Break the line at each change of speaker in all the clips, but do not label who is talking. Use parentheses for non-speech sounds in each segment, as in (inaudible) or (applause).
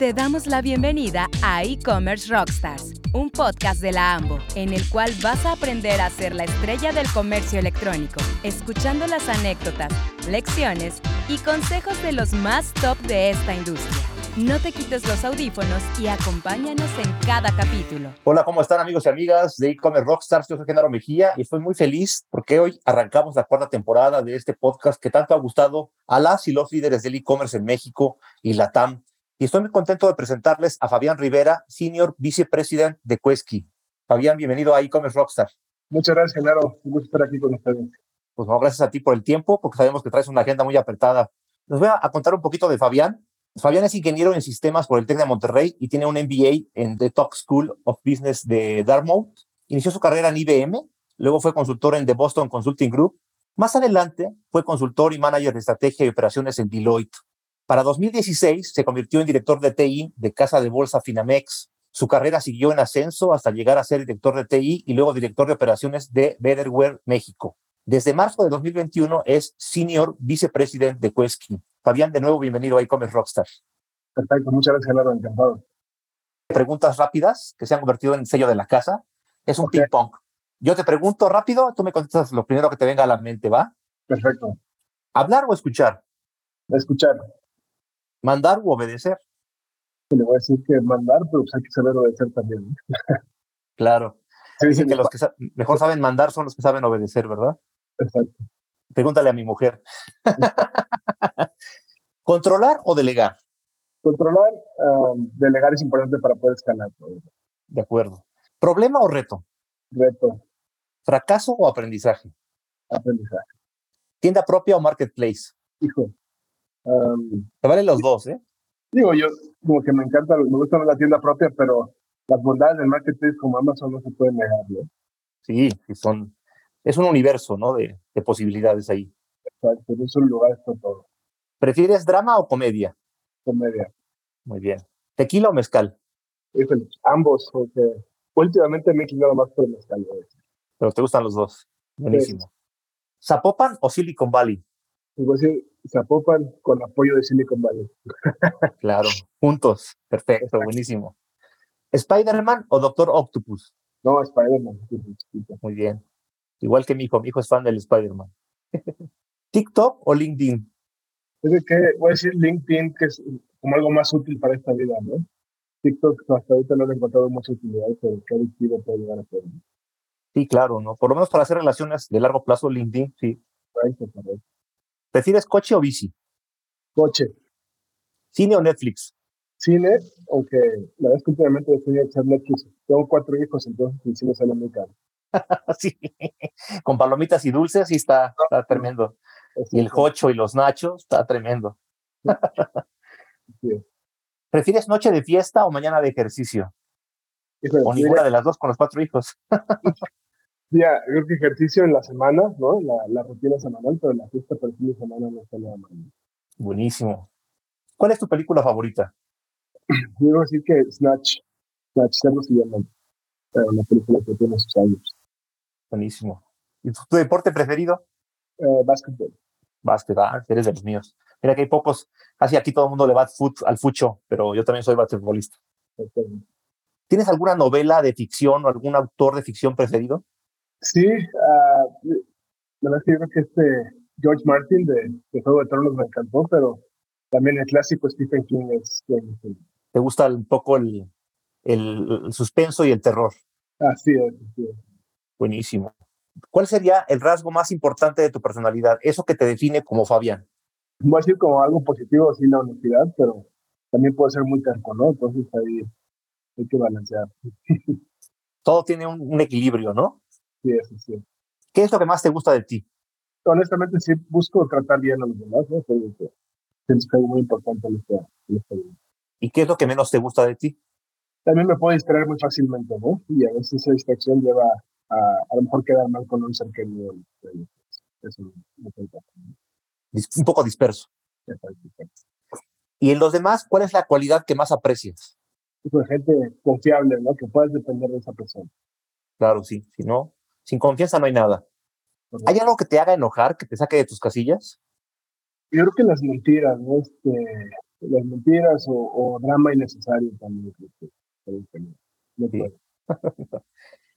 Te damos la bienvenida a E-Commerce Rockstars, un podcast de la AMBO, en el cual vas a aprender a ser la estrella del comercio electrónico, escuchando las anécdotas, lecciones y consejos de los más top de esta industria. No te quites los audífonos y acompáñanos en cada capítulo.
Hola, ¿cómo están amigos y amigas de e-commerce Rockstars? Yo soy Genaro Mejía y estoy muy feliz porque hoy arrancamos la cuarta temporada de este podcast que tanto ha gustado a las y los líderes del e-commerce en México y la TAM y estoy muy contento de presentarles a Fabián Rivera, Senior Vicepresidente de Quesky. Fabián, bienvenido a e-commerce Rockstar.
Muchas gracias, Genaro. Un gusto estar aquí con ustedes.
Pues no, gracias a ti por el tiempo, porque sabemos que traes una agenda muy apretada. Les voy a, contar un poquito de Fabián. Fabián es ingeniero en sistemas por el TEC de Monterrey y tiene un MBA en The Talk School of Business de Dartmouth. Inició su carrera en IBM, luego fue consultor en The Boston Consulting Group. Más adelante fue consultor y manager de estrategia y operaciones en Deloitte. Para 2016 se convirtió en director de TI de Casa de Bolsa Finamex. Su carrera siguió en ascenso hasta llegar a ser director de TI y luego director de operaciones de Betterware México. Desde marzo de 2021 es Senior Vicepresidente de Quesky. Fabián, de nuevo, bienvenido a e-commerce Rockstar.
Perfecto, muchas gracias, Gerardo, encantado.
Preguntas rápidas que se han convertido en sello de la casa. Es un okay. ping-pong. Yo te pregunto rápido, tú me contestas lo primero que te venga a la mente, ¿va?
Perfecto.
¿Hablar o escuchar?
Escuchar.
¿Mandar u obedecer?
Le voy a decir que mandar, pero pues hay que saber obedecer también. (laughs)
claro. Sí, Dicen que los que sa mejor saben mandar son los que saben obedecer, ¿verdad?
Exacto.
Pregúntale a mi mujer. (laughs) ¿Controlar o delegar?
Controlar, um, delegar es importante para poder escalar.
De acuerdo. ¿Problema o reto?
Reto.
¿Fracaso o aprendizaje?
Aprendizaje.
¿Tienda propia o marketplace?
Hijo, Um,
Te valen los dos, ¿eh?
Digo, yo como que me encanta, me gusta la tienda propia, pero las bondades del marketplace como Amazon no se pueden negar, ¿no?
Sí, son, es un universo, ¿no? De, de posibilidades ahí.
Exacto, es un lugar para todo.
¿Prefieres drama o comedia?
Comedia.
Muy bien. ¿Tequila o mezcal?
Híjole, ambos, porque últimamente me he inclinado más por el mezcal. ¿no?
Pero te gustan los dos. Buenísimo. Sí. ¿Zapopan o Silicon Valley?
Pues Zapopan con apoyo de Silicon Valley.
claro, juntos. Perfecto, Exacto. buenísimo. ¿Spider-Man o Doctor Octopus?
No, Spider-Man.
Muy bien. Igual que mi hijo, mi hijo es fan del Spider-Man. (laughs) ¿TikTok o LinkedIn?
Es que voy a decir LinkedIn, que es como algo más útil para esta vida, ¿no? TikTok hasta ahorita no le he encontrado mucha utilidad, pero qué adictivo puede llegar a ser.
Sí, claro, ¿no? Por lo menos para hacer relaciones de largo plazo, LinkedIn, sí.
Correcto, correcto.
¿Prefieres coche o bici?
Coche.
¿Cine o Netflix?
Cine, aunque la verdad es que últimamente estoy echar Netflix. Tengo cuatro hijos, entonces el cine sale muy caro. (laughs)
sí, con palomitas y dulces, sí está, está tremendo. Y el cocho y los nachos, está tremendo.
sí. (laughs)
¿Prefieres noche de fiesta o mañana de ejercicio?
Híjole,
o ninguna de las dos con los cuatro hijos. (laughs)
Ya, creo que ejercicio en la semana, ¿no? La, la rutina semanal, pero la fiesta para el fin de semana no está nada mal.
Buenísimo. ¿Cuál es tu película favorita? (clears throat)
A decir que Snatch. Snatch, cerdo se llama. Una película que tiene sus años.
Buenísimo. ¿Y tu, tu deporte preferido?
Uh, básquetbol.
Básquetbol, ah, eres de los míos. Mira que hay pocos, casi aquí todo el mundo le va al, fucho, pero yo también soy basquetbolista.
Okay.
¿Tienes alguna novela de ficción o algún autor de ficción preferido?
Sí, uh, la verdad es que yo creo que este George Martin de, de Juego de Tronos me encantó, pero también el clásico Stephen King es...
¿Te gusta un poco el, el, el suspenso y el terror?
Así es, así es.
Buenísimo. ¿Cuál sería el rasgo más importante de tu personalidad? Eso que te define como Fabián.
Voy a decir como algo positivo, sí, la honestidad, pero también puede ser muy terco, ¿no? Entonces ahí hay que balancear. (laughs)
Todo tiene un, un equilibrio, ¿no?
Sí, eso sí.
¿Qué es lo que más te gusta de ti?
Honestamente, sí, busco tratar bien a los demás, ¿no? Pienso que es muy importante en esta, en esta vida.
¿Y qué es lo que menos te gusta de ti?
También me puedo distraer muy fácilmente, ¿no? Y a veces esa distracción lleva a a lo mejor quedar mal con un ser querido. Eso me
Un poco disperso. Y en los demás, ¿cuál es la cualidad que más aprecias?
Pues gente confiable, ¿no? Que puedas depender de esa persona.
Claro, sí. Si no, sin confianza no hay nada. ¿Hay algo que te haga enojar, que te saque de tus casillas?
Yo creo que las mentiras, ¿no? Este, las mentiras o, drama innecesario también. (laughs)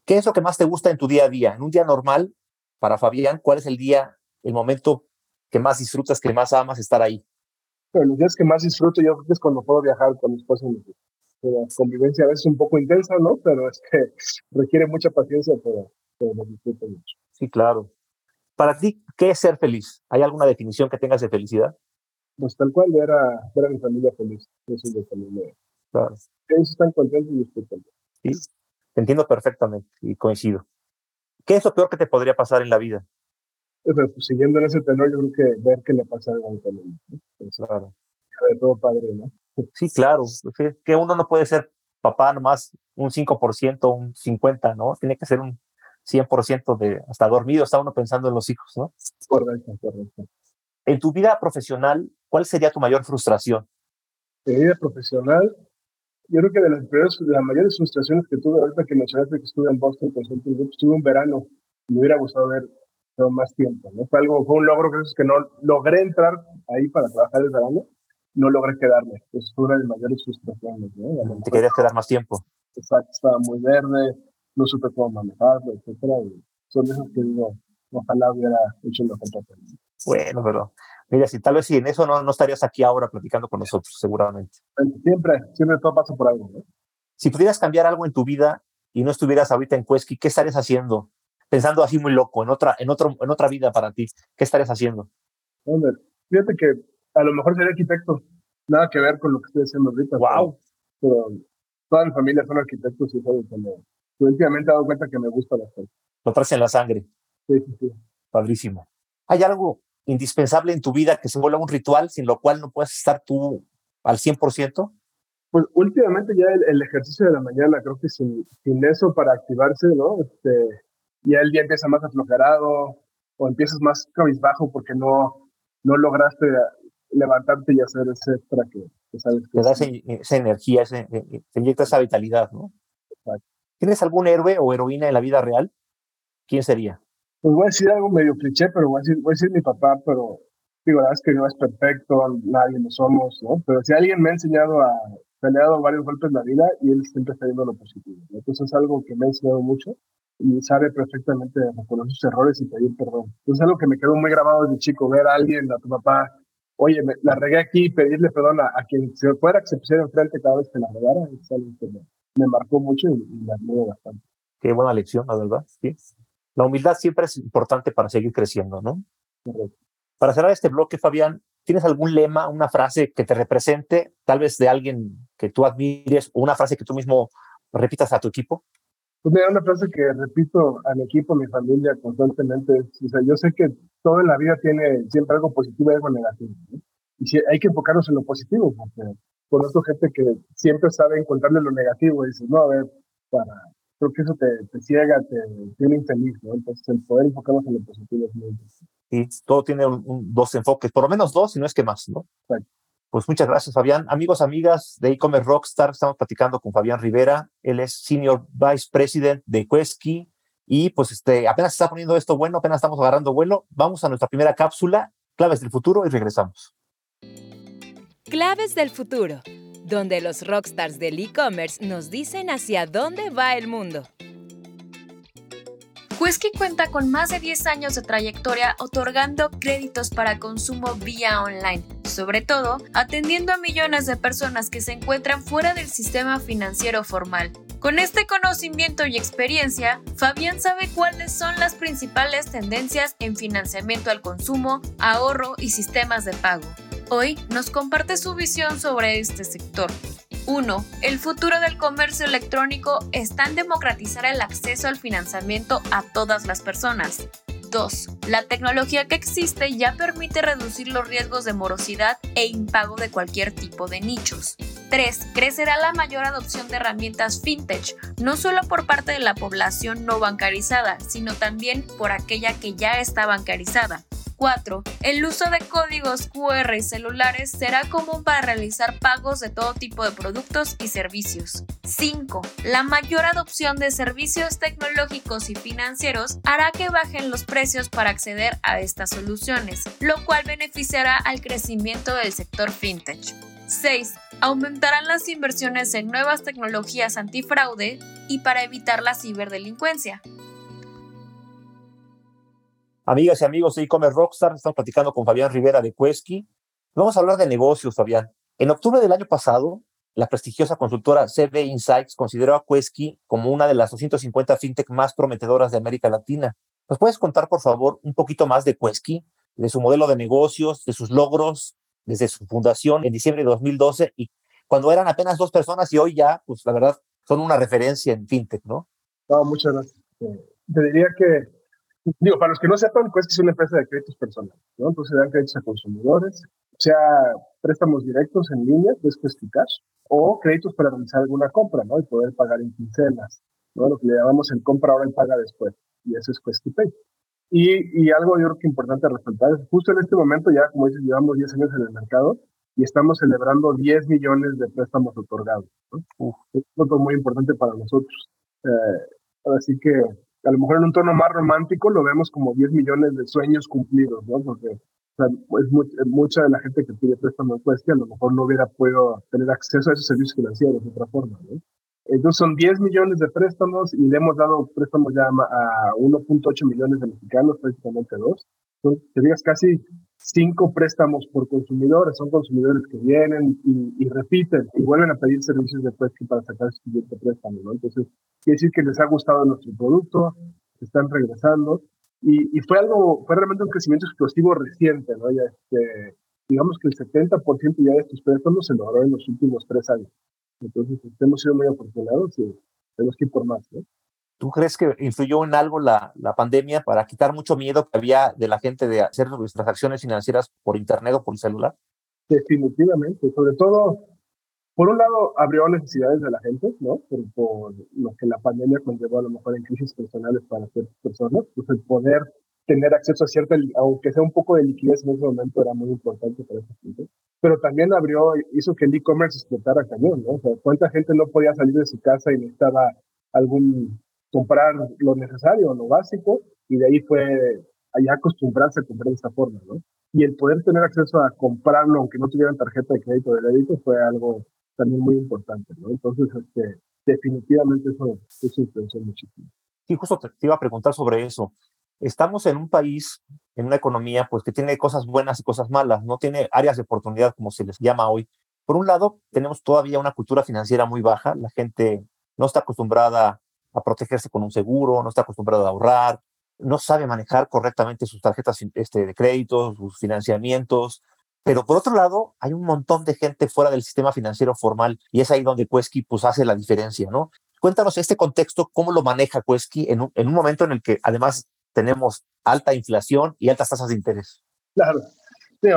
¿Qué es lo que más te gusta en tu día a día? En un día normal, para Fabián, ¿cuál es el día, el momento que más disfrutas, que más amas estar ahí?
Los días que más disfruto yo creo que es cuando puedo viajar con mi esposa. La convivencia a veces es un poco intensa, ¿no? Pero es que (laughs) requiere mucha paciencia, pero, pero lo disfruto mucho.
Sí, claro. Para ti, ¿qué es ser feliz? ¿Hay alguna definición que tengas de felicidad?
Pues tal cual, ver a, ver a mi familia feliz. Eso es de familia. Claro. Ellos están contentos y disfrutan.
Sí, te entiendo perfectamente y coincido. ¿Qué es lo peor que te podría pasar en la vida?
Pues, pues, siguiendo en ese tenor, yo creo que ver qué le pasa a mi familia. Pues, claro. De todo padre, ¿no? (laughs)
Sí, claro. Que uno no puede ser papá nomás un 5%, un 50%, ¿no? Tiene que ser un 100% de hasta dormido, está uno pensando en los hijos, ¿no?
Correcto, correcto.
En tu vida profesional, ¿cuál sería tu mayor frustración?
En mi vida profesional, yo creo que de las, peores, de las mayores frustraciones que tuve ahorita que mencionaste que estuve en Boston Consulting Group, estuve un verano, me hubiera gustado ver más tiempo, ¿no? Fue algo, fue un logro que es que no logré entrar ahí para trabajar el verano, no logré quedarme. Eso fue una de las mayores frustraciones, ¿no?
Te querías quedar más tiempo.
Exacto, estaba muy verde, no supe cómo manejarlo, etcétera. Y son esos que digo, ojalá hubiera hecho mejor papel.
Bueno, pero mira, si tal vez si en eso no, no estarías aquí ahora platicando con nosotros, seguramente.
Siempre, siempre todo pasa por algo. ¿no?
Si pudieras cambiar algo en tu vida y no estuvieras ahorita en Cuesqui, ¿qué estarías haciendo? Pensando así muy loco, en otra, en otro, en otra vida para ti, ¿qué estarías haciendo?
Hombre, fíjate que a lo mejor sería arquitecto, nada que ver con lo que estoy haciendo ahorita.
Wow.
Pero, toda mi familia son arquitectos y todo, últimamente he dado cuenta que me gusta la cosas.
Lo traes en la sangre.
Sí, sí, sí.
Padrísimo. ¿Hay algo indispensable en tu vida que se vuelva un ritual sin lo cual no puedes estar tú al 100%?
Pues últimamente ya el, ejercicio de la mañana, creo que sin, sin eso para activarse, ¿no? Este, ya el día empieza más aflojerado o empiezas más cabizbajo porque no, no lograste levantarte y hacer ese extra que, sabes que...
Te da esa, energía, ese, eh, eh, te inyecta esa vitalidad, ¿no? Exacto. ¿Tienes algún héroe o heroína en la vida real? ¿Quién sería?
Pues voy a decir algo medio cliché, pero voy a decir, voy a decir mi papá, pero digo, la verdad es que no es perfecto, nadie lo somos, ¿no? Pero si alguien me ha enseñado a, me ha varios golpes en la vida y él siempre está viendo lo positivo. Entonces es algo que me ha enseñado mucho y sabe perfectamente reconocer sus errores y pedir perdón. Entonces es algo que me quedó muy grabado desde chico, ver a alguien, a tu papá, oye, la regué aquí, pedirle perdón a, quien se fuera que se pusiera enfrente cada vez que la regara, es algo que me, marcó mucho y, y me admiro bastante.
Qué buena lección, la verdad. Sí. La humildad siempre es importante para seguir creciendo, ¿no? Para cerrar este bloque, Fabián, ¿tienes algún lema, una frase que te represente, tal vez de alguien que tú admires, o una frase que tú mismo repitas a tu equipo?
Pues mira, una frase que repito a mi equipo, a mi familia constantemente o sea, yo sé que todo en la vida tiene siempre algo positivo y algo negativo. Y si hay que enfocarnos en lo positivo, porque conozco gente que siempre sabe encontrarle lo negativo y dices, no, a ver, para, creo que eso te, ciega, te tiene infeliz, ¿no? Entonces, el poder enfocarnos en lo positivo es muy importante.
Sí, todo tiene dos enfoques, por lo menos dos, si no es que más, ¿no? Pues muchas gracias, Fabián. Amigos, amigas de e-commerce Rockstar, estamos platicando con Fabián Rivera. Él es Senior Vice President de Quesky. Y pues este, apenas está poniendo esto bueno, apenas estamos agarrando vuelo. Vamos a nuestra primera cápsula, Claves del Futuro, y regresamos.
Claves del Futuro donde los rockstars del e-commerce nos dicen hacia dónde va el mundo.
Quesky cuenta con más de 10 años de trayectoria otorgando créditos para consumo vía online, sobre todo atendiendo a millones de personas que se encuentran fuera del sistema financiero formal. Con este conocimiento y experiencia, Fabián sabe cuáles son las principales tendencias en financiamiento al consumo, ahorro y sistemas de pago. Hoy nos comparte su visión sobre este sector. 1. El futuro del comercio electrónico está en democratizar el acceso al financiamiento a todas las personas. 2. La tecnología que existe ya permite reducir los riesgos de morosidad e impago de cualquier tipo de nichos. 3. Crecerá la mayor adopción de herramientas fintech, no solo por parte de la población no bancarizada, sino también por aquella que ya está bancarizada. 4. El uso de códigos QR y celulares será común para realizar pagos de todo tipo de productos y servicios. 5. La mayor adopción de servicios tecnológicos y financieros hará que bajen los precios para acceder a estas soluciones, lo cual beneficiará al crecimiento del sector fintech. 6. Aumentarán las inversiones en nuevas tecnologías antifraude y para evitar la ciberdelincuencia.
Amigas y amigos de e-commerce Rockstar, estamos platicando con Fabián Rivera de Quesky. Vamos a hablar de negocios, Fabián. En octubre del año pasado, la prestigiosa consultora CB Insights consideró a Quesky como una de las 250 fintech más prometedoras de América Latina. ¿Nos puedes contar, por favor, un poquito más de Quesky, de su modelo de negocios, de sus logros desde su fundación en diciembre de 2012 y cuando eran apenas dos personas y hoy ya, pues la verdad, son una referencia en fintech, ¿no?
No, muchas gracias. Te diría que, digo, para los que no sepan, Quesky es una empresa de créditos personales, ¿no? Entonces dan créditos a consumidores, sea préstamos directos en línea, que es Quesky Cash, o créditos para realizar alguna compra, ¿no? Y poder pagar en quincenas, ¿no? Lo que le llamamos el compra ahora y paga después. Y eso es Quesky Pay. Y, y, algo yo creo que importante resaltar es justo en este momento, ya como dices, llevamos 10 años en el mercado y estamos celebrando 10 millones de préstamos otorgados. ¿no? Es algo muy importante para nosotros. Eh, así que a lo mejor en un tono más romántico lo vemos como 10 millones de sueños cumplidos, ¿no? Porque o sea, es mucha de la gente que pide préstamos pues, que a lo mejor no hubiera podido tener acceso a esos servicios financieros de otra forma. ¿no? Entonces son 10 millones de préstamos y le hemos dado préstamos ya a 1.8 millones de mexicanos, prácticamente dos. Son, te digas, casi cinco préstamos por consumidores. Son consumidores que vienen y, repiten y vuelven a pedir servicios de para sacar su siguiente préstamo. ¿no? Entonces, quiere decir que les ha gustado nuestro producto, están regresando. Y, y, fue algo, fue realmente un crecimiento explosivo reciente, ¿no? Ya este, digamos que el 70% ya de estos préstamos se logró en los últimos tres años. Entonces, pues, hemos sido muy afortunados y tenemos que ir por más. ¿no?
¿Tú crees que influyó en algo la, la, pandemia para quitar mucho miedo que había de la gente de hacer sus transacciones financieras por internet o por celular?
Definitivamente, sobre todo, por un lado, abrió necesidades de la gente, ¿no? Por, por lo que la pandemia conllevó a lo mejor en crisis personales para ciertas personas, pues el poder tener acceso a cierta, aunque sea un poco de liquidez en ese momento, era muy importante para esa gente. Pero también abrió, hizo que el e-commerce explotara cañón, ¿no? O sea, cuánta gente no podía salir de su casa y necesitaba algún, comprar lo necesario, lo básico, y de ahí fue allá acostumbrarse a comprar de esta forma, ¿no? Y el poder tener acceso a comprarlo, aunque no tuvieran tarjeta de crédito o de débito, fue algo también muy importante, ¿no? Entonces, este, definitivamente eso, eso influenció muchísimo.
Sí, justo te iba a preguntar sobre eso estamos en un país, en una economía, pues que tiene cosas buenas y cosas malas, no tiene áreas de oportunidad como se les llama hoy. Por un lado, tenemos todavía una cultura financiera muy baja, la gente no está acostumbrada a protegerse con un seguro, no está acostumbrada a ahorrar, no sabe manejar correctamente sus tarjetas este, de crédito, sus financiamientos. Pero por otro lado, hay un montón de gente fuera del sistema financiero formal y es ahí donde Quesky pues, hace la diferencia, ¿no? Cuéntanos este contexto, cómo lo maneja Quesky en un, en un momento en el que además tenemos alta inflación y altas tasas de interés.
Claro,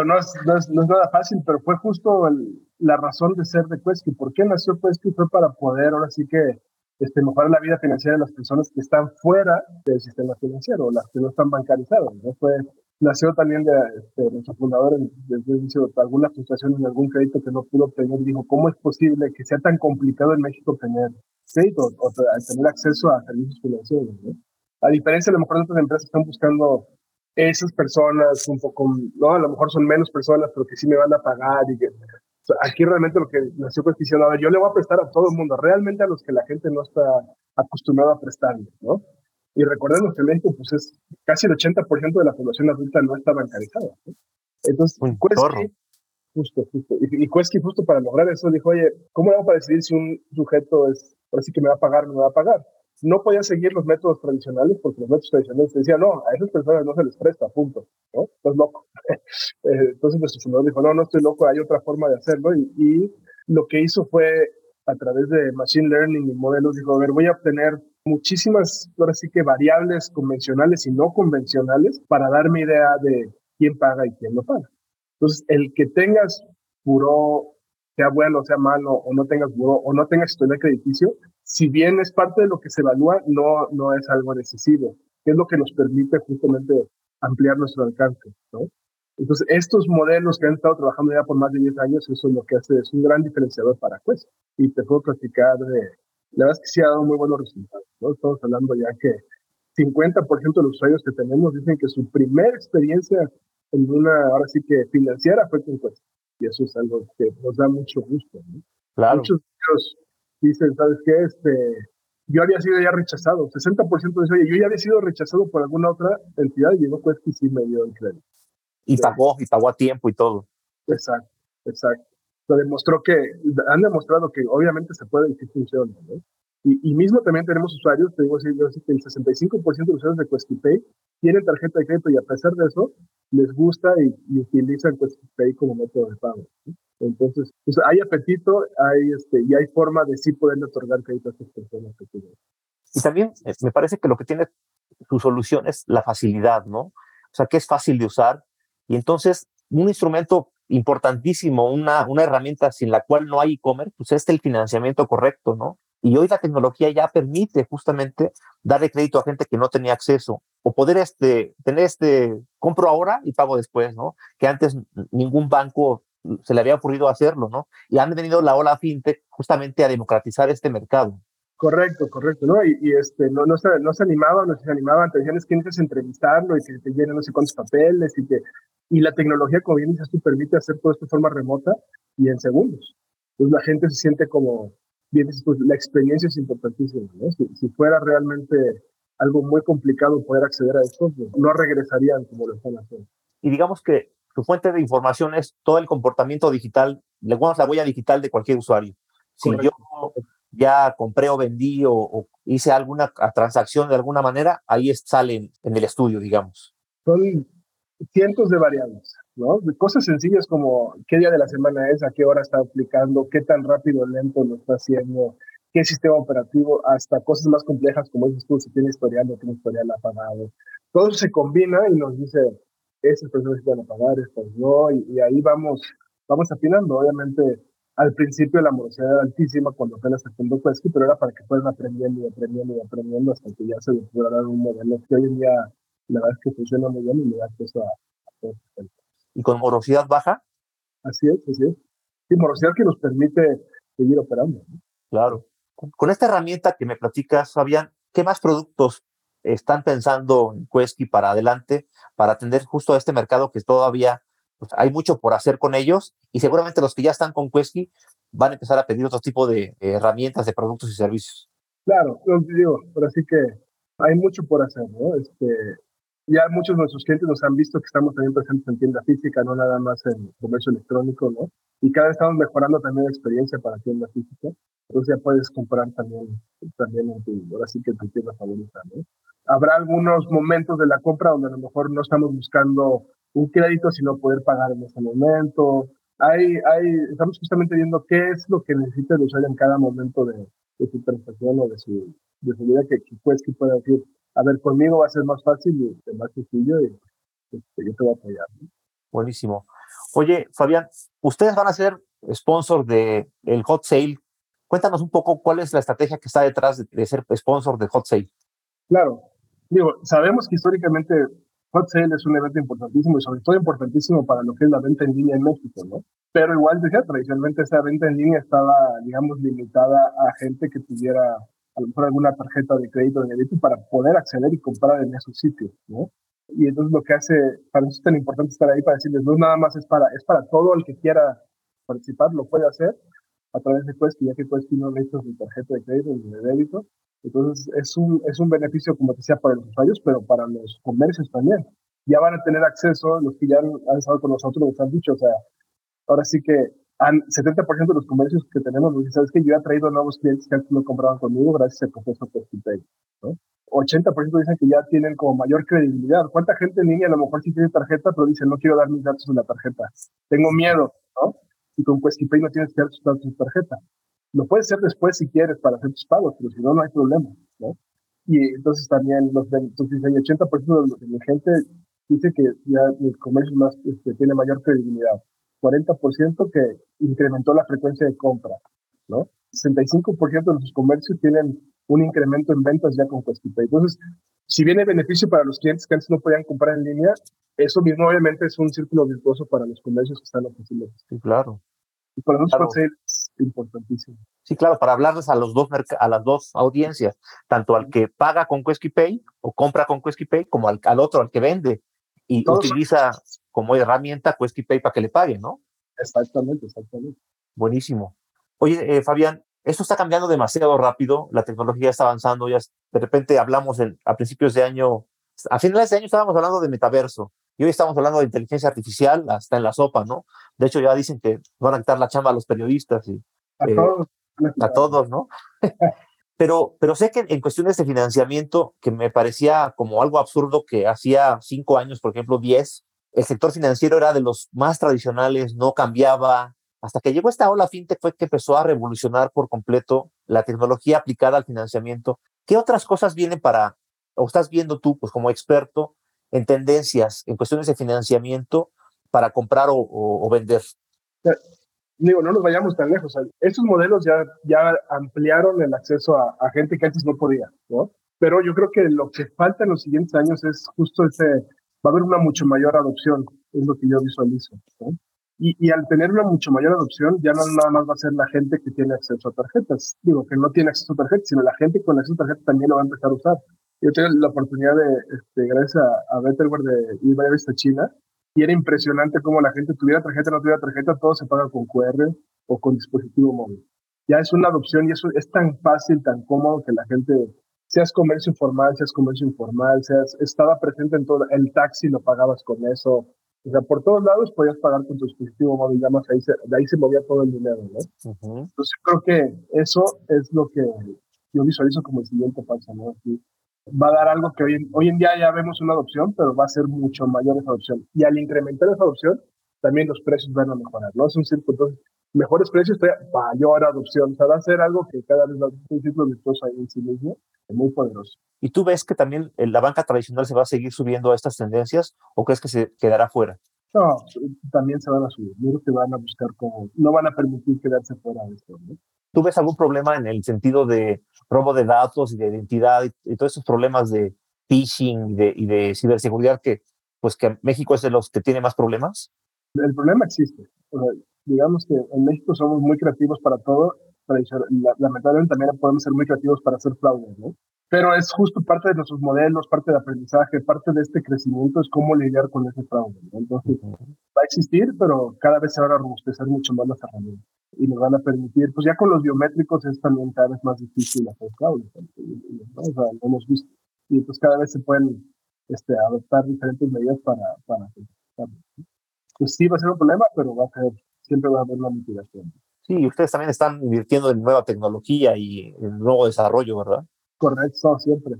no, es, no, es, nada fácil, pero fue justo la razón de ser de Quesky. ¿Por qué nació Quesky? Fue para poder ahora sí que este, mejorar la vida financiera de las personas que están fuera del sistema financiero, las que no están bancarizadas. ¿no? Fue, nació también de, este, nuestro fundador desde inicio alguna frustración en algún crédito que no pudo obtener dijo, ¿cómo es posible que sea tan complicado en México obtener crédito o, tener acceso a servicios financieros? ¿no? A diferencia, a lo mejor otras empresas están buscando esas personas un poco, ¿no? A lo mejor son menos personas, pero que sí me van a pagar y que... aquí realmente lo que nació fue a ver, yo le voy a prestar a todo el mundo, realmente a los que la gente no está acostumbrada a prestarle, ¿no? Y recordemos que México, pues es casi el 80% de la población adulta no está bancarizada. ¿no? Entonces, Quesky, justo, justo. Y, y justo para lograr eso dijo, oye, ¿cómo hago para decidir si un sujeto es, ahora sí que me va a pagar o no me va a pagar? No podía seguir los métodos tradicionales porque los métodos tradicionales decían, no, a esas personas no se les presta, punto, ¿no? Estás loco. (laughs) Eh, entonces nuestro fundador dijo, no, no estoy loco, hay otra forma de hacerlo y, y, lo que hizo fue a través de Machine Learning y modelos, dijo, a ver, voy a obtener muchísimas, ahora sí que variables convencionales y no convencionales para darme idea de quién paga y quién no paga. Entonces, el que tengas puro, sea bueno, sea malo, o no tengas buró, o no tengas historial crediticio, si bien es parte de lo que se evalúa, no, no es algo decisivo, que es lo que nos permite justamente ampliar nuestro alcance, ¿no? Entonces, estos modelos que han estado trabajando ya por más de 10 años, eso es lo que hace, es un gran diferenciador para Quest. Y te puedo platicar de, la verdad es que sí ha dado muy buenos resultados, ¿no? Estamos hablando ya que 50% de los usuarios que tenemos dicen que su primera experiencia en una, ahora sí que financiera fue con Quesky. Y eso es algo que nos da mucho gusto. ¿no?
Claro.
Muchos dicen, ¿sabes qué? Este, yo había sido ya rechazado. 60% dice, oye, yo ya había sido rechazado por alguna otra entidad y llegó Quesky y sí me dio el crédito.
Y pagó, y pagó a tiempo y todo.
Exacto, exacto. Lo demostró que, han demostrado que obviamente se puede y que funciona, ¿no? Y, mismo también tenemos usuarios, te digo, yo sé que el 65% de usuarios de QuestiPay tienen tarjeta de crédito y a pesar de eso, les gusta y, utilizan QuestiPay como método de pago. Entonces, pues hay apetito hay, este, y hay forma de sí poder otorgar crédito a estas personas que tienen.
Y también eh, me parece que lo que tiene su solución es la facilidad, ¿no? O sea, que es fácil de usar. Y entonces, un instrumento importantísimo, una, una herramienta sin la cual no hay e-commerce, pues es el financiamiento correcto, ¿no? Y hoy la tecnología ya permite justamente darle crédito a gente que no tenía acceso o poder este, tener este, compro ahora y pago después, ¿no? Que antes ningún banco se le había ocurrido hacerlo, ¿no? Y han venido la ola fintech justamente a democratizar este mercado.
Correcto, correcto, ¿no? Y, este, no, no, se, no se animaban, no se animaban, te decían es que necesitas entrevistarlo y que te llenen no sé cuántos papeles y que, y la tecnología, como bien dices tú, permite hacer todo esto de forma remota y en segundos. Entonces la gente se siente como, bien pues, la experiencia es importantísima, ¿no? Si, fuera realmente algo muy complicado poder acceder a esto, pues, no regresarían como lo están haciendo.
Y digamos que su fuente de información es todo el comportamiento digital, le la huella digital de cualquier usuario. Si yo ya compré o vendí o, hice alguna transacción de alguna manera, ahí sale en el estudio, digamos.
Son cientos de variables. ¿no? De cosas sencillas como qué día de la semana es, a qué hora está aplicando, qué tan rápido o lento lo está haciendo, qué sistema operativo, hasta cosas más complejas como dices tú, si tiene historial, no tiene historial apagado. Todo eso se combina y nos dice, esas personas van a pagar, estas no, y, ahí vamos, vamos afinando. Obviamente, al principio la morosidad era altísima cuando apenas se fundó Quesky, pero era para que fueran aprendiendo y aprendiendo y aprendiendo hasta que ya se dar un modelo que hoy en día la verdad es que funciona muy bien y le da acceso a, a todos
y con morosidad baja.
Así es, así es. Y morosidad que nos permite seguir operando.
Claro. Con esta herramienta que me platicas, Fabián, ¿qué más productos están pensando en Quesky para adelante para atender justo a este mercado que todavía pues, hay mucho por hacer con ellos y seguramente los que ya están con Quesky van a empezar a pedir otro tipo de herramientas, de productos y servicios.
Claro, lo digo, pero sí que hay mucho por hacer, ¿no? Este, ya muchos de nuestros clientes nos han visto que estamos también presentes en tienda física, no nada más en comercio electrónico, ¿no? Y cada vez estamos mejorando también la experiencia para tienda física. Entonces ya puedes comprar también, también en tu, ahora sí que en tu tienda favorita, ¿no? Habrá algunos momentos de la compra donde a lo mejor no estamos buscando un crédito, sino poder pagar en ese momento. Hay, hay, estamos justamente viendo qué es lo que necesita el usuario en cada momento de, de su transacción o de su, de su vida que, que, pues, que pueda decir, a ver, conmigo va a ser más fácil y más sencillo y este, yo te voy a apoyar.
Buenísimo. Oye, Fabián, ustedes van a ser sponsor de el Hot Sale. Cuéntanos un poco cuál es la estrategia que está detrás de, ser sponsor de Hot Sale.
Claro. Digo, sabemos que históricamente Hot Sale es un evento importantísimo y sobre todo importantísimo para lo que es la venta en línea en México, ¿no? Pero igual, decía, tradicionalmente esa venta en línea estaba, digamos, limitada a gente que tuviera a lo mejor alguna tarjeta de crédito de débito para poder acceder y comprar en esos sitios, ¿no? Y entonces lo que hace, para eso es tan importante estar ahí para decirles, no nada más es para, es para todo el que quiera participar, lo puede hacer a través de Quest, ya que Quest no necesita su tarjeta de crédito ni de débito. Entonces es un, es un beneficio, como decía, para los usuarios, pero para los comercios también. Ya van a tener acceso, los que ya han estado con nosotros nos han dicho, o sea, ahora sí que 70% de los comercios que tenemos dicen, ¿sabes que Yo he traído nuevos clientes que antes no compraban conmigo gracias al proceso PostiPay, ¿no? 80% dicen que ya tienen como mayor credibilidad. ¿Cuánta gente en línea a lo mejor sí tiene tarjeta, pero dice, no quiero dar mis datos en la tarjeta? Tengo miedo, ¿no? Y con QuestiPay no tienes que dar tus datos en tarjeta. Lo puedes hacer después si quieres para hacer tus pagos, pero si no, no hay problema, ¿no? Y entonces también los entonces el 80% de la gente dice que ya el comercio más, este, tiene mayor credibilidad. 40% que incrementó la frecuencia de compra, ¿no? 65% de los comercios tienen un incremento en ventas ya con QuestiPay. Entonces, si viene beneficio para los clientes que antes no podían comprar en línea, eso mismo obviamente es un círculo virtuoso para los comercios que están ofreciendo.
Sí, claro.
Y para nosotros es importantísimo.
Sí, claro, para hablarles a los dos a las dos audiencias, tanto al que paga con QuestiPay o compra con QuestiPay, como al, al otro, al que vende y utiliza como herramienta Quesky Pay para que le paguen, ¿no?
Exactamente, exactamente.
Buenísimo. Oye, eh, Fabián, esto está cambiando demasiado rápido, la tecnología está avanzando, ya de repente hablamos a principios de año, a finales de año estábamos hablando de metaverso, y hoy estamos hablando de inteligencia artificial hasta en la sopa, ¿no? De hecho, ya dicen que van a quitar la chamba a los periodistas y
a, eh, todos.
a todos, ¿no? (laughs) pero, pero sé que en cuestiones de financiamiento, que me parecía como algo absurdo que hacía cinco años, por ejemplo, diez, el sector financiero era de los más tradicionales, no cambiaba. Hasta que llegó esta ola fintech fue que empezó a revolucionar por completo la tecnología aplicada al financiamiento. ¿Qué otras cosas vienen para, o estás viendo tú, pues como experto, en tendencias, en cuestiones de financiamiento para comprar o, vender?
Digo, no nos vayamos tan lejos. Estos modelos ya, ya ampliaron el acceso a, gente que antes no podía, ¿no? Pero yo creo que lo que falta en los siguientes años es justo ese, va a haber una mucho mayor adopción, es lo que yo visualizo. Y, y, al tener una mucho mayor adopción, ya no nada más va a ser la gente que tiene acceso a tarjetas, digo, que no tiene acceso a tarjetas, sino la gente con acceso a tarjetas también lo va a empezar a usar. Yo tuve la oportunidad de, este, gracias a, a Betterware, de ir a a China, y era impresionante cómo la gente tuviera tarjeta, no tuviera tarjeta, todo se paga con QR o con dispositivo móvil. Ya es una adopción y eso es tan fácil, tan cómodo que la gente, seas comercio informal, seas comercio informal, seas, estaba presente en todo, el taxi lo pagabas con eso, o sea, por todos lados podías pagar con tu dispositivo móvil, ya más ahí se, de ahí se movía todo el dinero, ¿no? Entonces creo que eso es lo que yo visualizo como el siguiente paso, ¿no? Va a dar algo que hoy, hoy en día ya vemos una adopción, pero va a ser mucho mayor esa adopción. Y al incrementar esa adopción, también los precios van a mejorar, ¿no? Es un círculo, entonces, mejores precios, mayor adopción. O sea, va a ser algo que cada vez va a ser un círculo virtuoso ahí en sí mismo, muy poderoso.
¿Y tú ves que también la banca tradicional se va a seguir subiendo a estas tendencias o crees que se quedará fuera?
No, también se van a subir. Creo que van a buscar no van a permitir quedarse fuera de esto, ¿no?
¿Tú ves algún problema en el sentido de robo de datos y de identidad y, todos esos problemas de phishing y de, y de, ciberseguridad que, pues que México es de los que tiene más problemas?
El problema existe. digamos que en México somos muy creativos para todo, pero lamentablemente también podemos ser muy creativos para hacer fraude, ¿no? Pero es justo parte de nuestros modelos, parte de aprendizaje, parte de este crecimiento es cómo lidiar con ese fraude. Entonces, va a existir, pero cada vez se van a robustecer mucho más las herramientas y nos van a permitir, pues ya con los biométricos es también cada vez más difícil hacer fraude. O sea, lo hemos visto. Y pues cada vez se pueden este, adoptar diferentes medidas para, para Pues sí va a ser un problema, pero va a ser, siempre va a haber una mitigación.
Sí, ustedes también están invirtiendo en nueva tecnología y en nuevo desarrollo, ¿verdad?
Correcto, siempre.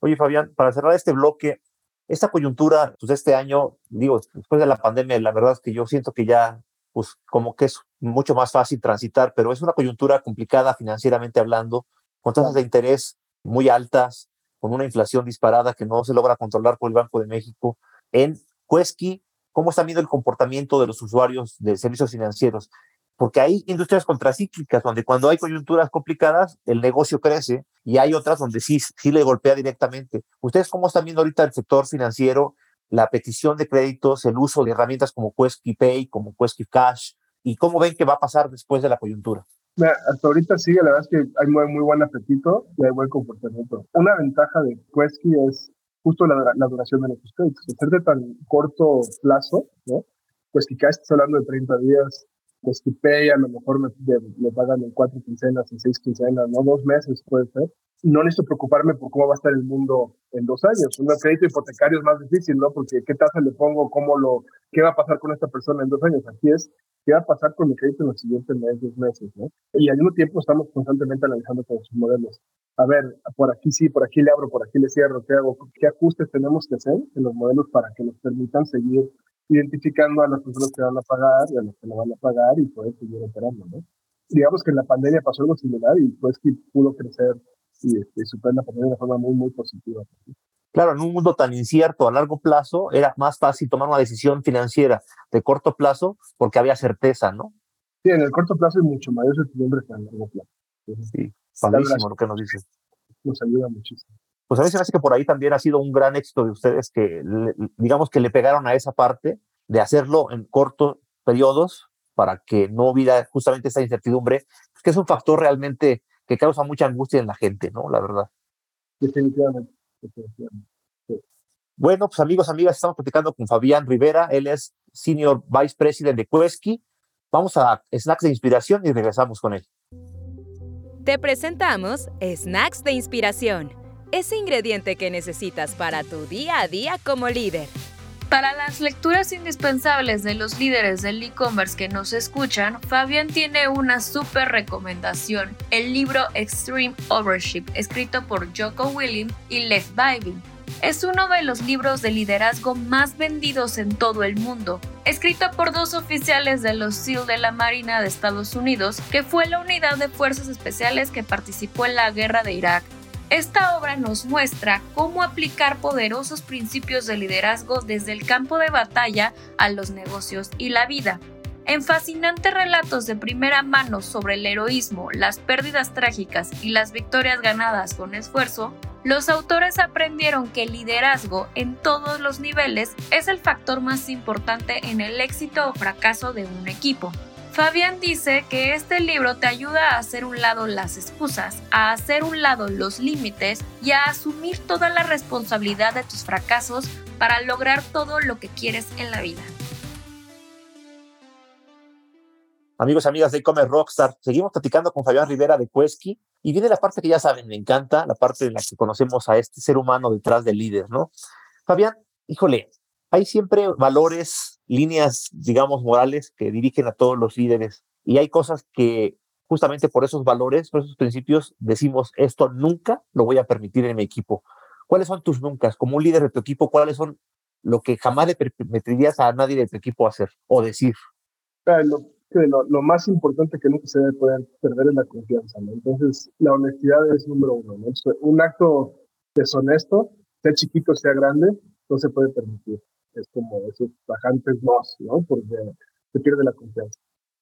Oye, Fabián, para cerrar este bloque, esta coyuntura, pues este año, digo, después de la pandemia, la verdad es que yo siento que ya, pues como que es mucho más fácil transitar, pero es una coyuntura complicada financieramente hablando, con tasas de interés muy altas, con una inflación disparada que no se logra controlar por el Banco de México. En Cuesqui, ¿cómo está viendo el comportamiento de los usuarios de servicios financieros? Porque hay industrias contracíclicas donde cuando hay coyunturas complicadas el negocio crece y hay otras donde sí, sí le golpea directamente. ¿Ustedes cómo están viendo ahorita el sector financiero, la petición de créditos, el uso de herramientas como Quesky Pay, como Quesky Cash y cómo ven que va a pasar después de la coyuntura?
hasta ahorita sí, la verdad es que hay muy, muy buen apetito y hay buen comportamiento. Una ventaja de Quesky es justo la, la duración de nuestros créditos. Ser de tan corto plazo, ¿no? Pues Cash está hablando de 30 días, pues Pay a lo mejor me, me, pagan en cuatro quincenas, en seis quincenas, no dos meses puede ser. No necesito preocuparme por cómo va a estar el mundo en dos años. Un crédito hipotecario es más difícil, ¿no? Porque qué tasa le pongo, cómo lo, qué va a pasar con esta persona en dos años. Aquí es qué va a pasar con mi crédito en los siguientes meses, dos meses, ¿no? Y al mismo tiempo estamos constantemente analizando todos sus modelos. A ver, por aquí sí, por aquí le abro, por aquí le cierro, ¿qué hago? ¿Qué ajustes tenemos que hacer en los modelos para que nos permitan seguir identificando a las personas que van a pagar y a las que no van a pagar y poder seguir operando, ¿no? Digamos que en la pandemia pasó algo similar y pues que pudo crecer y, este, superar la pandemia de una forma muy, muy positiva.
Claro, en un mundo tan incierto a largo plazo era más fácil tomar una decisión financiera de corto plazo porque había certeza, ¿no?
Sí, en el corto plazo hay mucho mayor certidumbre que en el largo plazo.
sí, padrísimo lo que nos dices.
Nos ayuda muchísimo
pues a me hace que por ahí también ha sido un gran éxito de ustedes que, digamos que le pegaron a esa parte de hacerlo en cortos periodos para que no hubiera justamente esa incertidumbre, que es un factor realmente que causa mucha angustia en la gente, ¿no? La verdad.
Definitivamente. definitivamente.
Bueno, pues amigos, amigas, estamos platicando con Fabián Rivera, él es Senior Vice President de Quesky. Vamos a Snacks de Inspiración y regresamos con él.
Te presentamos Snacks de Inspiración, ese ingrediente que necesitas para tu día a día como líder.
Para las lecturas indispensables de los líderes del e-commerce que nos escuchan, Fabián tiene una súper recomendación, el libro Extreme Overship, escrito por Joko Willing y Lev Bivin es uno de los libros de liderazgo más vendidos en todo el mundo, escrito por dos oficiales de los SEAL de la Marina de Estados Unidos, que fue la unidad de fuerzas especiales que participó en la guerra de Irak. Esta obra nos muestra cómo aplicar poderosos principios de liderazgo desde el campo de batalla a los negocios y la vida. En fascinantes relatos de primera mano sobre el heroísmo, las pérdidas trágicas y las victorias ganadas con esfuerzo, los autores aprendieron que el liderazgo en todos los niveles es el factor más importante en el éxito o fracaso de un equipo. Fabián dice que este libro te ayuda a hacer un lado las excusas, a hacer un lado los límites y a asumir toda la responsabilidad de tus fracasos para lograr todo lo que quieres en la vida.
Amigos, amigas de e Rockstar, seguimos platicando con Fabián Rivera de Quesky y viene la parte que ya saben, me encanta, la parte en la que conocemos a este ser humano detrás del líder, ¿no? Fabián, híjole, hay siempre valores, líneas, digamos, morales que dirigen a todos los líderes y hay cosas que justamente por esos valores, por esos principios, decimos, esto nunca lo voy a permitir en mi equipo. ¿Cuáles son tus nunca? Como un líder de tu equipo, ¿cuáles son lo que jamás le permitirías a nadie de tu equipo hacer o decir?
que lo, más importante que nunca se debe poder perder es la confianza. Entonces, la honestidad es número uno, ¿no? Un acto deshonesto, sea chiquito, sea grande, no se puede permitir. Es como esos bajantes más, ¿no? Porque se pierde la confianza.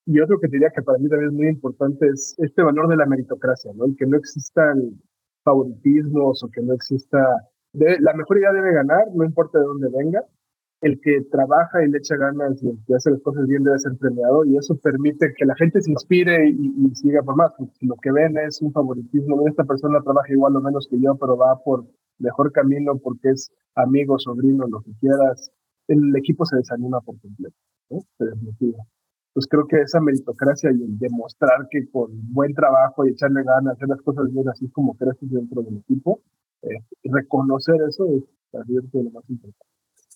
Y otro que diría que para mí también es muy importante es este valor de la meritocracia, ¿no? El que no existan favoritismos o que no exista... la mejor idea debe ganar, no importa de dónde venga, el que trabaja y le echa ganas y hace las cosas bien debe ser premiado y eso permite que la gente se inspire y, siga por más. si lo que ven es un favoritismo, esta persona trabaja igual o menos que yo, pero va por mejor camino porque es amigo, sobrino, lo que quieras, el equipo se desanima por completo, se desmotiva. Pues creo que esa meritocracia y demostrar que con buen trabajo y echarle ganas, hacer las cosas bien, así como creces dentro del equipo, eh, reconocer eso es lo más importante.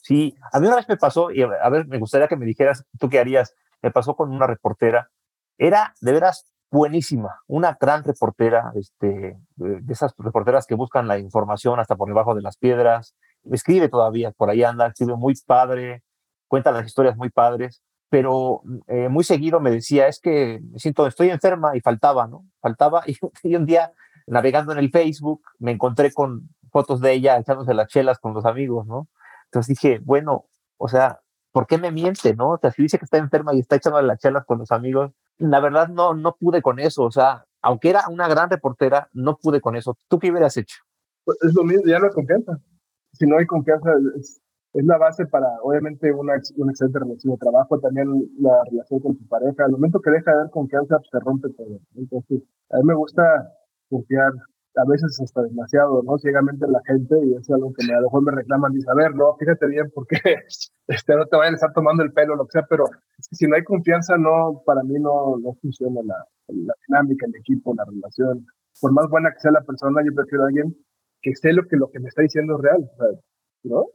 Sí, a mí una vez me pasó, y a ver, me gustaría que me dijeras tú qué harías, me pasó con una reportera, era de veras buenísima, una gran reportera, este, de esas reporteras que buscan la información hasta por debajo de las piedras, escribe todavía, por ahí anda, escribe muy padre, cuenta las historias muy padres, pero eh, muy seguido me decía, es que siento, estoy enferma y faltaba, ¿no? Faltaba, (laughs) y, y un día navegando en el Facebook me encontré con fotos de ella echándose las chelas con los amigos, ¿no? Entonces dije, bueno, o sea, ¿por qué me miente, no? O sea, si dice que está enferma y está echando las charlas con los amigos, la verdad no, no pude con eso, o sea, aunque era una gran reportera, no pude con eso. ¿Tú qué hubieras hecho?
Pues es lo mismo, ya hay confianza. Si no hay confianza, es, la base para, obviamente, una, una excelente relación de trabajo, también la relación con tu pareja. Al momento que deja de haber confianza, pues, se rompe todo. Entonces, a mí me gusta confiar a veces hasta demasiado, ¿no? Ciegamente la gente, y es algo que me, a lo mejor me reclaman, y saber, no, fíjate bien, porque (laughs) este, no te vayan a estar tomando el pelo, lo que sea, pero si no hay confianza, no, para mí no, no funciona la, la dinámica, el equipo, la relación. Por más buena que sea la persona, yo prefiero a alguien que sé lo que, lo que me está diciendo es real, ¿no?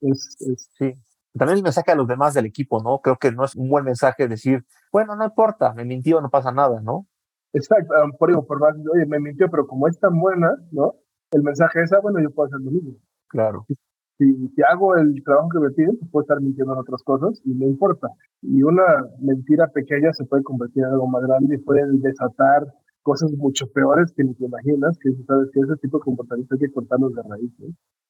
Es, es, sí. También el mensaje a los demás del equipo, ¿no? Creo que no es un buen mensaje decir, bueno, no importa, me mintió, no pasa nada, ¿no?
Exacto, por, digo, por más, oye, me mintió, pero como es tan buena, ¿no? El mensaje es, ah, bueno, yo puedo hacer lo mismo.
Claro.
Si, si, hago el trabajo que me piden, pues puedo estar mintiendo en otras cosas y no importa. Y una mentira pequeña se puede convertir en algo más grande y puede desatar cosas mucho peores que ni te imaginas, que sabes que ese tipo de comportamiento hay que cortarlos de raíz.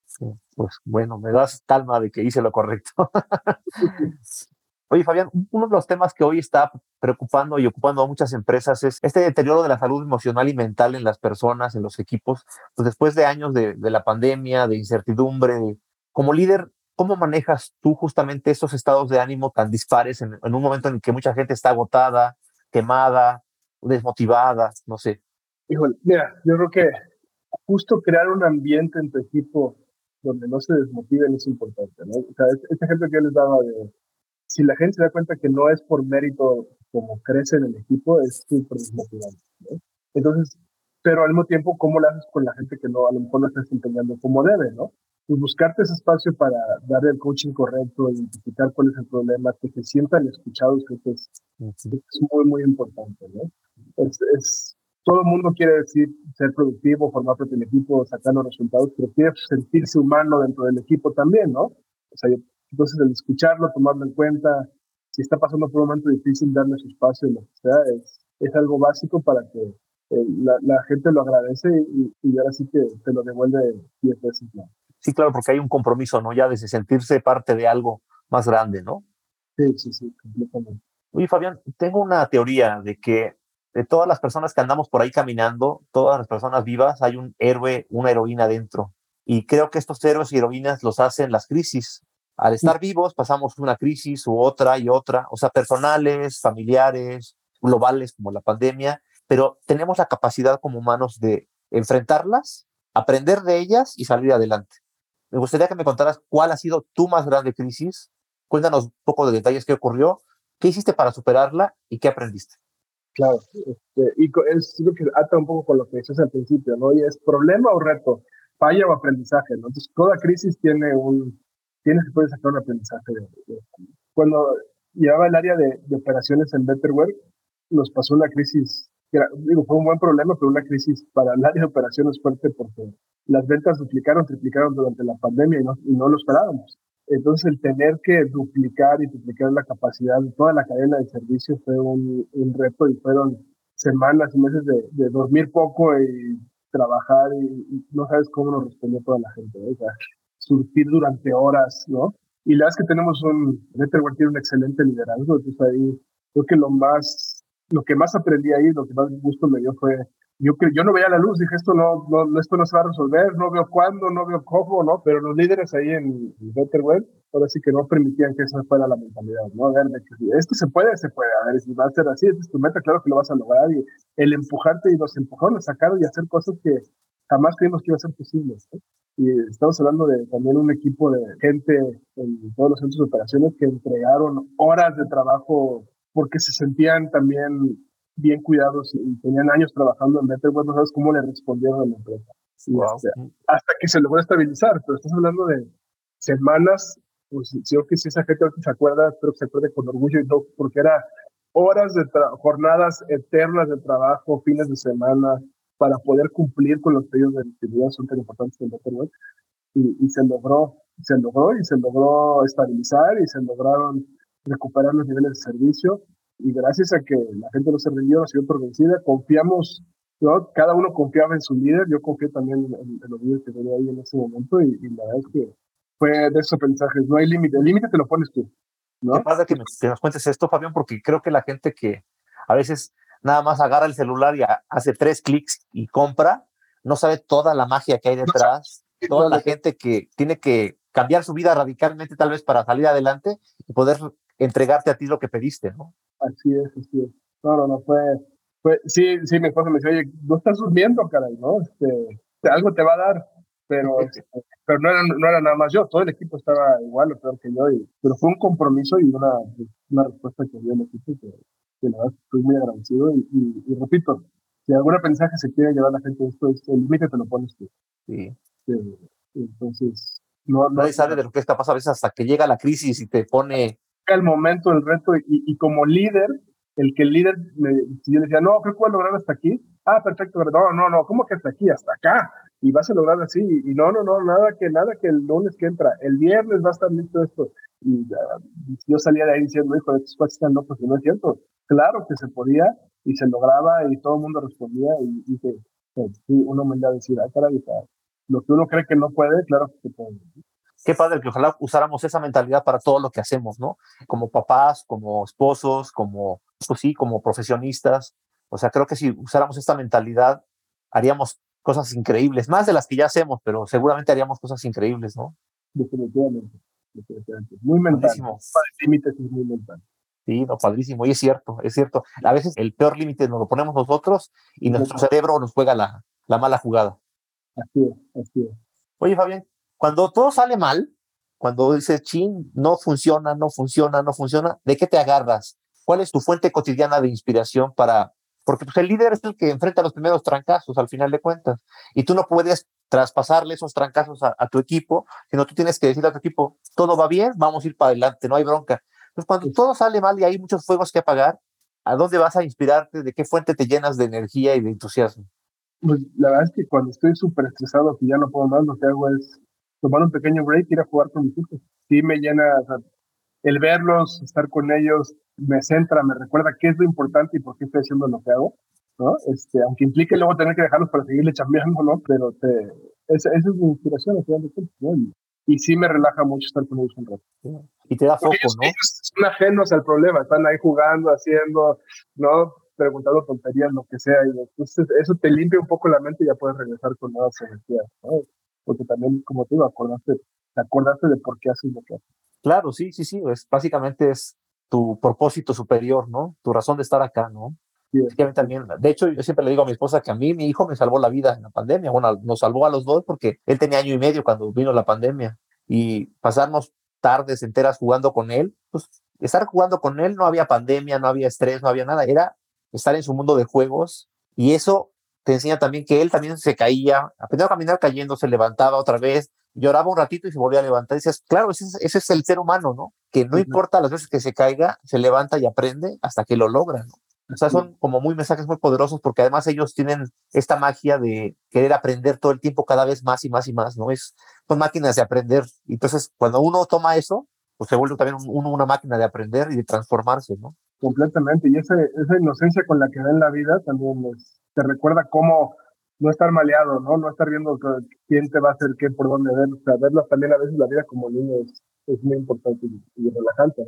Sí, pues bueno, me das calma de que hice lo correcto. (laughs) Oye, Fabián, uno de los temas que hoy está preocupando y ocupando a muchas empresas es este deterioro de la salud emocional y mental en las personas, en los equipos, pues después de años de, la pandemia, de incertidumbre. Como líder, ¿cómo manejas tú justamente estos estados de ánimo tan dispares en, un momento en que mucha gente está agotada, quemada, desmotivada, no sé?
Híjole, mira, yo creo que justo crear un ambiente en tu equipo donde no se desmotiven es importante, ¿no? O sea, este ejemplo que yo les daba de, si la gente se da cuenta que no es por mérito como crece en el equipo, es súper desmotivante, ¿no? Entonces, pero al mismo tiempo, ¿cómo lo haces con la gente que no, a lo mejor no está desempeñando como debe, ¿no? Pues buscarte ese espacio para dar el coaching correcto, identificar cuál es el problema, que se sientan escuchados, creo que es, es muy, muy importante, ¿no? Es, es, todo el mundo quiere decir ser productivo, formar parte del equipo, sacar los resultados, pero quiere sentirse humano dentro del equipo también, ¿no? O sea, entonces el escucharlo, tomarlo en cuenta, si está pasando por un momento difícil, darle su espacio, lo que sea, es, es algo básico para que eh, la, la, gente lo agradece y, y, ahora sí que te lo devuelve diez veces más.
Sí, claro, porque hay un compromiso, ¿no? Ya de sentirse parte de algo más grande, ¿no?
Sí, sí, sí, completamente.
Oye, Fabián, tengo una teoría de que de todas las personas que andamos por ahí caminando, todas las personas vivas, hay un héroe, una heroína dentro. Y creo que estos héroes y heroínas los hacen las crisis. Al estar vivos pasamos una crisis u otra y otra, o sea, personales, familiares, globales como la pandemia, pero tenemos la capacidad como humanos de enfrentarlas, aprender de ellas y salir adelante. Me gustaría que me contaras cuál ha sido tu más grande crisis. Cuéntanos un poco de detalles qué ocurrió, qué hiciste para superarla y qué aprendiste.
Claro, este, y es lo que ata un poco con lo que decías al principio, ¿no? Y es problema o reto, falla o aprendizaje, ¿no? Entonces, toda crisis tiene un, tiene que poder sacar un aprendizaje. Cuando llevaba el área de, de, operaciones en Betterware, nos pasó una crisis, que era, digo, fue un buen problema, pero una crisis para el área de operaciones fuerte porque las ventas duplicaron, triplicaron durante la pandemia y no, y no lo esperábamos. Entonces, el tener que duplicar y duplicar la capacidad de toda la cadena de servicios fue un, un reto y fueron semanas y meses de, de, dormir poco y trabajar y, y, no sabes cómo nos respondió toda la gente. ¿no? O sea, surgir durante horas, ¿no? Y la verdad es que tenemos un, Betterware tiene un excelente liderazgo, entonces ahí creo que lo más, lo que más aprendí ahí, lo que más gusto me dio fue yo, yo no veía la luz, dije, esto no, no, esto no se va a resolver, no veo cuándo, no veo cómo, ¿no? Pero los líderes ahí en, Betterware, ahora sí que no permitían que esa fuera la mentalidad, ¿no? A ver, esto se puede, se puede, a ver, si va a ser así, es tu meta, claro que lo vas a lograr, y el empujarte y los empujaron a sacar y hacer cosas que jamás creímos que iba a ser posible, ¿no? Y estamos hablando de también un equipo de gente en todos los centros de operaciones que entregaron horas de trabajo porque se sentían también bien cuidados y tenían años trabajando en Betterware, no sabes cómo le respondieron a la empresa.
Wow.
Este, hasta que se logró estabilizar, pero estás hablando de semanas, pues yo que si esa gente se acuerda, espero que se acuerde con orgullo y no, porque era horas de jornadas eternas de trabajo, fines de semana, para poder cumplir con los pedidos de actividad son tan importantes en Betterware. Y, y se logró, se logró y se logró estabilizar y se lograron recuperar los niveles de servicio y gracias a que la gente no se rindió, no se dio por vencida, confiamos, ¿no? cada uno confiaba en su líder, yo confié también en, en los líderes que tenía ahí en ese momento y, y, la verdad es que fue de esos aprendizajes, no hay límite, el límite te lo pones tú. ¿no?
Qué padre que, que nos cuentes esto, Fabián, porque creo que la gente que a veces nada más agarra el celular y hace tres clics y compra, no sabe toda la magia que hay detrás, toda la gente que tiene que cambiar su vida radicalmente tal vez para salir adelante y poder entregarte a ti lo que pediste, ¿no?
Así es, así es. No, no, no, fue, fue sí, sí, mi esposa me dice, oye, no estás durmiendo, caray, ¿no? Este, algo te va a dar, pero, este, pero no, era, no era nada más yo, todo el equipo estaba igual o peor que yo, y, pero fue un compromiso y una, una respuesta que dio el equipo que, que la verdad estoy muy agradecido y, y, y, repito, si algún aprendizaje se quiere llevar a la gente esto, es el límite te lo pones tú.
Sí.
sí. Entonces, no,
Nadie sabe de lo que está pasando a veces hasta que llega la crisis y te pone
el momento, el reto, y, y, como líder, el que el líder, me, si yo decía, no, creo que voy lograr hasta aquí, ah, perfecto, no, no, no, ¿cómo que hasta aquí? Hasta acá, y vas a lograr así, y, no, no, no, nada que, nada que el lunes que entra, el viernes va a estar listo esto, y uh, yo salía de ahí diciendo, hijo, estos cuates están locos, y no es cierto, claro que se podía, y se lograba, y todo el mundo respondía, y dije, pues, sí, una humildad decir, ah, caray, lo que uno cree que no puede, claro que se puede
qué padre que ojalá usáramos esa mentalidad para todo lo que hacemos, ¿no? Como papás, como esposos, como, pues sí, como profesionistas. O sea, creo que si usáramos esta mentalidad, haríamos cosas increíbles, más de las que ya hacemos, pero seguramente haríamos cosas increíbles, ¿no?
Definitivamente. definitivamente. Muy mental. límites es muy mental.
Sí, no, padrísimo. Y es cierto, es cierto. A veces el peor límite nos lo ponemos nosotros y nuestro cerebro nos juega la, la mala jugada.
Así es, así es.
Oye, Fabián, Cuando todo sale mal, cuando dices, chin, no funciona, no funciona, no funciona, ¿de qué te agarras? ¿Cuál es tu fuente cotidiana de inspiración para porque pues, el líder es el que enfrenta los primeros trancazos al final de cuentas. Y tú no puedes traspasarle esos trancazos a, tu equipo, sino tú tienes que decirle a tu equipo, todo va bien, vamos a ir para adelante, no hay bronca. Entonces, cuando todo sale mal y hay muchos fuegos que apagar, ¿a dónde vas a inspirarte? ¿De qué fuente te llenas de energía y de entusiasmo?
Pues la verdad es que cuando estoy súper estresado, que ya no puedo más, lo que hago es tomar un pequeño break y ir a jugar con mis hijos. Sí me llena, el verlos, estar con ellos, me centra, me recuerda qué es lo importante y por qué estoy haciendo lo que hago, ¿no? Este, aunque implique luego tener que dejarlos para seguirle chambeando, ¿no? Pero te, esa, esa es mi inspiración, ¿no? Y, y, sí me relaja mucho estar con ellos un rato.
Y te da foco, ¿no?
Ellos son ajenos al problema, están ahí jugando, haciendo, ¿no? Preguntando tonterías, lo que sea, y entonces eso te limpia un poco la mente y ya puedes regresar con nuevas energías, ¿no? Porque también, como te digo, acordaste, te acordaste de por qué haces lo que haces.
Claro, sí, sí, sí, es, básicamente es tu propósito superior, ¿no? Tu razón de estar acá, ¿no? Sí, también, de hecho, yo siempre le digo a mi esposa que a mí mi hijo me salvó la vida en la pandemia. Bueno, nos salvó a los dos porque él tenía año y medio cuando vino la pandemia y pasarnos tardes enteras jugando con él, pues estar jugando con él no había pandemia, no había estrés, no había nada, era estar en su mundo de juegos y eso te enseña también que él también se caía, aprendió a caminar cayendo, se levantaba otra vez, lloraba un ratito y se volvía a levantar. Y decías, claro, ese, es el ser humano, ¿no? Que no importa las veces que se caiga, se levanta y aprende hasta que lo logra, ¿no? O sea, son como muy mensajes muy poderosos porque además ellos tienen esta magia de querer aprender todo el tiempo cada vez más y más y más, ¿no? Es, son máquinas de aprender. Entonces, cuando uno toma eso, pues se vuelve también uno una máquina de aprender y de transformarse, ¿no?
Completamente. Y esa, esa inocencia con la que ven la vida también te recuerda cómo no estar maleado, ¿no? No estar viendo quién te va a hacer qué, por dónde ver. O sea, verlo también a veces la vida como niño es, es muy importante y, relajante.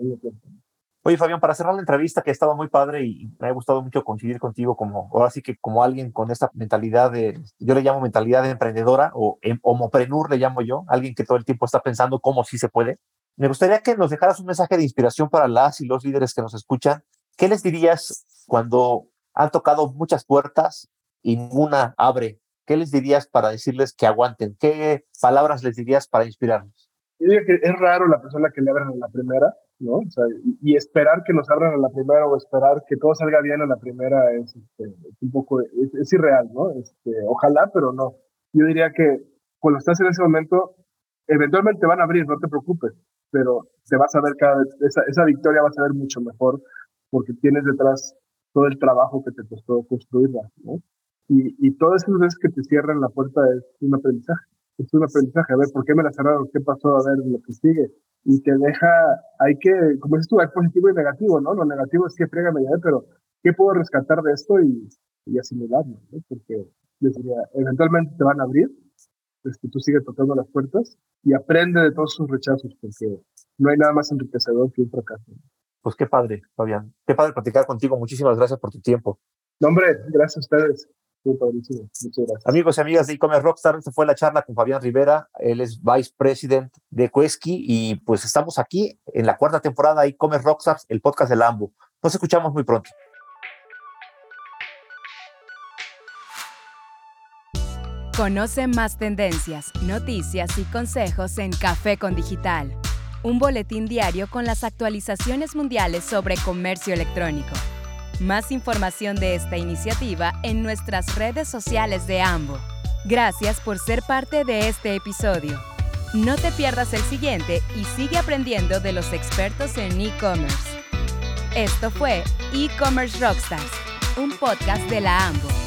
Oye, Fabián, para cerrar la entrevista, que ha estado muy padre y me ha gustado mucho coincidir contigo como, ahora sí que como alguien con esta mentalidad de, yo le llamo mentalidad de emprendedora o em, homoprenur le llamo yo, alguien que todo el tiempo está pensando cómo sí se puede. Me gustaría que nos dejaras un mensaje de inspiración para las y los líderes que nos escuchan. ¿Qué les dirías cuando han tocado muchas puertas y ninguna abre. ¿Qué les dirías para decirles que aguanten? ¿Qué palabras les dirías para inspirarnos?
Yo diría que es raro la persona que le abran a la primera, ¿no? Y, esperar que nos abran a la primera o esperar que todo salga bien a la primera es, este, un poco, es, irreal, ¿no? Este, ojalá, pero no. Yo diría que cuando estás en ese momento, eventualmente van a abrir, no te preocupes, pero te vas a ver cada vez, esa, esa victoria va a ser mucho mejor porque tienes detrás todo el trabajo que te costó construirla, ¿no? Y, todas esas veces que te cierran la puerta es un aprendizaje. Es un aprendizaje. A ver, ¿por qué me la cerraron? ¿Qué pasó? A ver lo que sigue. Y te deja, hay que, como dices tú, hay positivo y negativo, ¿no? Lo negativo es que frega me pero ¿qué puedo rescatar de esto y, y asimilarlo? ¿no? Porque diría, eventualmente te van a abrir, es que tú sigues tocando las puertas y aprende de todos sus rechazos, porque no hay nada más enriquecedor que un fracaso.
Pues qué padre, Fabián. Qué padre platicar contigo. Muchísimas gracias por tu tiempo.
No, hombre, gracias a ustedes.
Amigos y amigas de e-commerce Rockstar, esta fue la charla con Fabián Rivera. Él es Vice President de Quesky y pues estamos aquí en la cuarta temporada de e-commerce Rockstars, el podcast de Lambo. Nos escuchamos muy pronto.
Conoce más tendencias, noticias y consejos en Café con Digital, un boletín diario con las actualizaciones mundiales sobre comercio electrónico. Más información de esta iniciativa en nuestras redes sociales de AMBO. Gracias por ser parte de este episodio. No te pierdas el siguiente y sigue aprendiendo de los expertos en e-commerce. Esto fue E-Commerce Rockstars, un podcast de la AMBO.